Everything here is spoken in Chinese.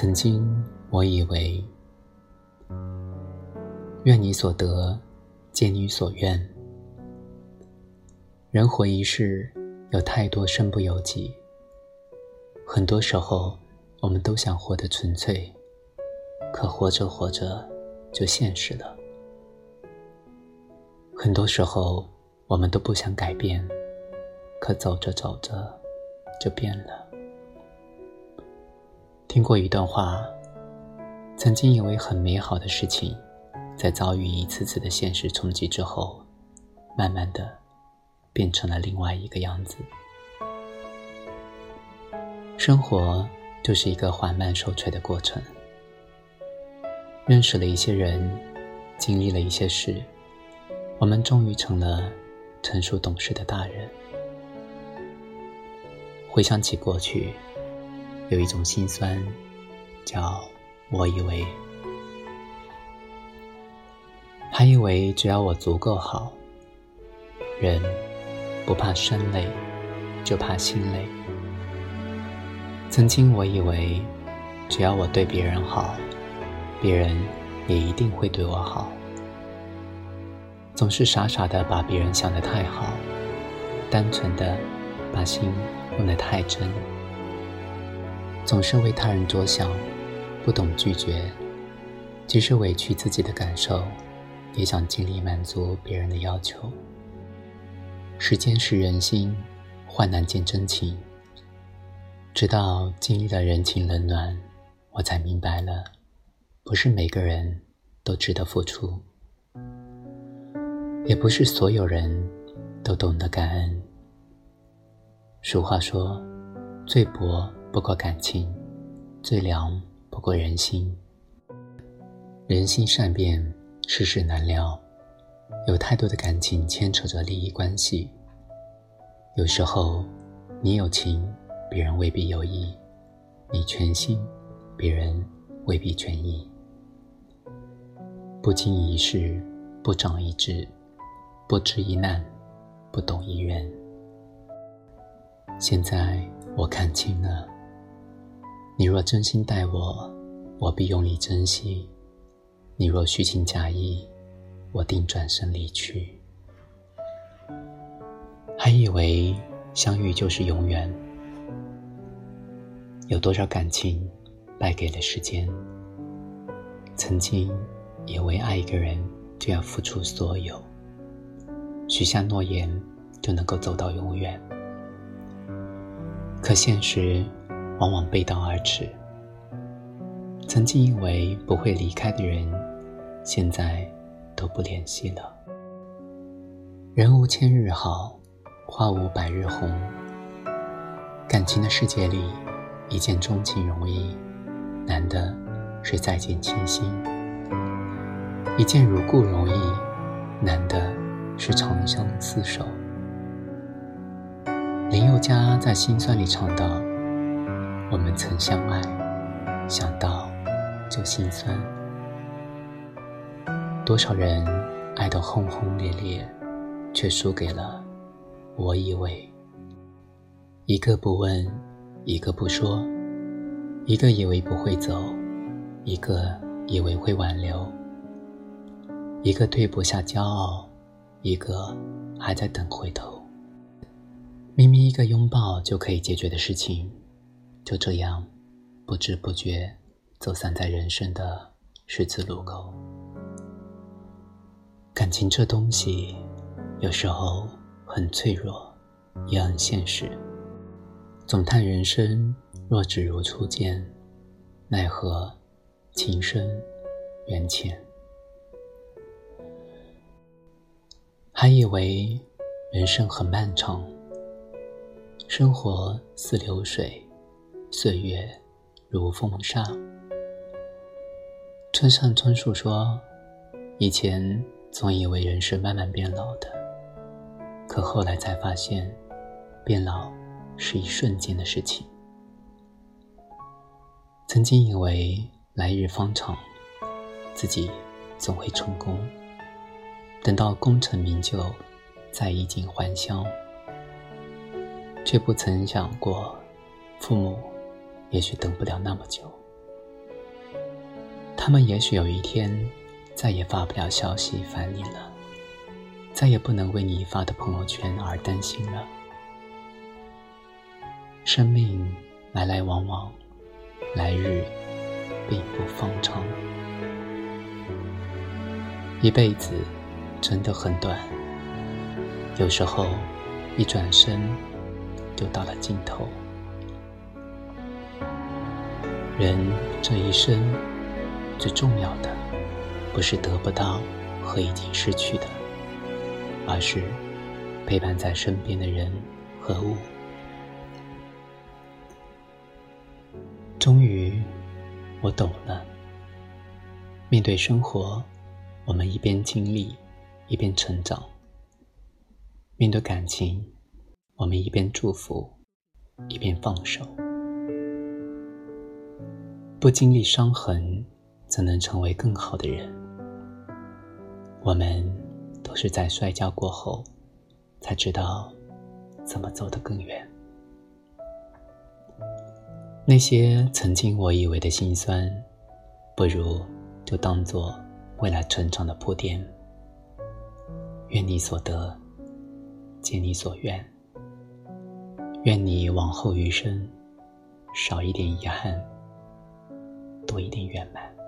曾经我以为，愿你所得，皆你所愿。人活一世，有太多身不由己。很多时候，我们都想活得纯粹，可活着活着就现实了。很多时候，我们都不想改变，可走着走着就变了。听过一段话，曾经以为很美好的事情，在遭遇一次次的现实冲击之后，慢慢的变成了另外一个样子。生活就是一个缓慢受锤的过程，认识了一些人，经历了一些事，我们终于成了成熟懂事的大人。回想起过去。有一种心酸，叫我以为，还以为只要我足够好，人不怕身累，就怕心累。曾经我以为，只要我对别人好，别人也一定会对我好。总是傻傻的把别人想得太好，单纯的把心用得太真。总是为他人着想，不懂拒绝，即使委屈自己的感受，也想尽力满足别人的要求。时间是人心，患难见真情。直到经历了人情冷暖，我才明白了，不是每个人都值得付出，也不是所有人都懂得感恩。俗话说，最薄。不过感情，最凉不过人心。人心善变，世事难料，有太多的感情牵扯着利益关系。有时候，你有情，别人未必有意；你全心，别人未必全意。不经一事，不长一智，不知一难，不懂一缘。现在我看清了。你若真心待我，我必用力珍惜；你若虚情假意，我定转身离去。还以为相遇就是永远，有多少感情败给了时间？曾经以为爱一个人就要付出所有，许下诺言就能够走到永远，可现实。往往背道而驰。曾经以为不会离开的人，现在都不联系了。人无千日好，花无百日红。感情的世界里，一见钟情容易，难的是再见倾心；一见如故容易，难的是长相厮守。林宥嘉在心酸里唱道。我们曾相爱，想到就心酸。多少人爱得轰轰烈烈，却输给了我以为。一个不问，一个不说，一个以为不会走，一个以为会挽留，一个对不下骄傲，一个还在等回头。明明一个拥抱就可以解决的事情。就这样，不知不觉走散在人生的十字路口。感情这东西，有时候很脆弱，也很现实。总叹人生若只如初见，奈何情深缘浅。还以为人生很漫长，生活似流水。岁月如风沙。村上春树说：“以前总以为人是慢慢变老的，可后来才发现，变老是一瞬间的事情。曾经以为来日方长，自己总会成功，等到功成名就，再衣锦还乡，却不曾想过，父母。”也许等不了那么久，他们也许有一天再也发不了消息烦你了，再也不能为你发的朋友圈而担心了。生命来来往往，来日并不方长，一辈子真的很短，有时候一转身就到了尽头。人这一生。最重要的，不是得不到和已经失去的，而是陪伴在身边的人和物。终于，我懂了。面对生活，我们一边经历，一边成长；面对感情，我们一边祝福，一边放手。不经历伤痕。怎能成为更好的人？我们都是在摔跤过后，才知道怎么走得更远。那些曾经我以为的心酸，不如就当做未来成长的铺垫。愿你所得，皆你所愿。愿你往后余生，少一点遗憾，多一点圆满。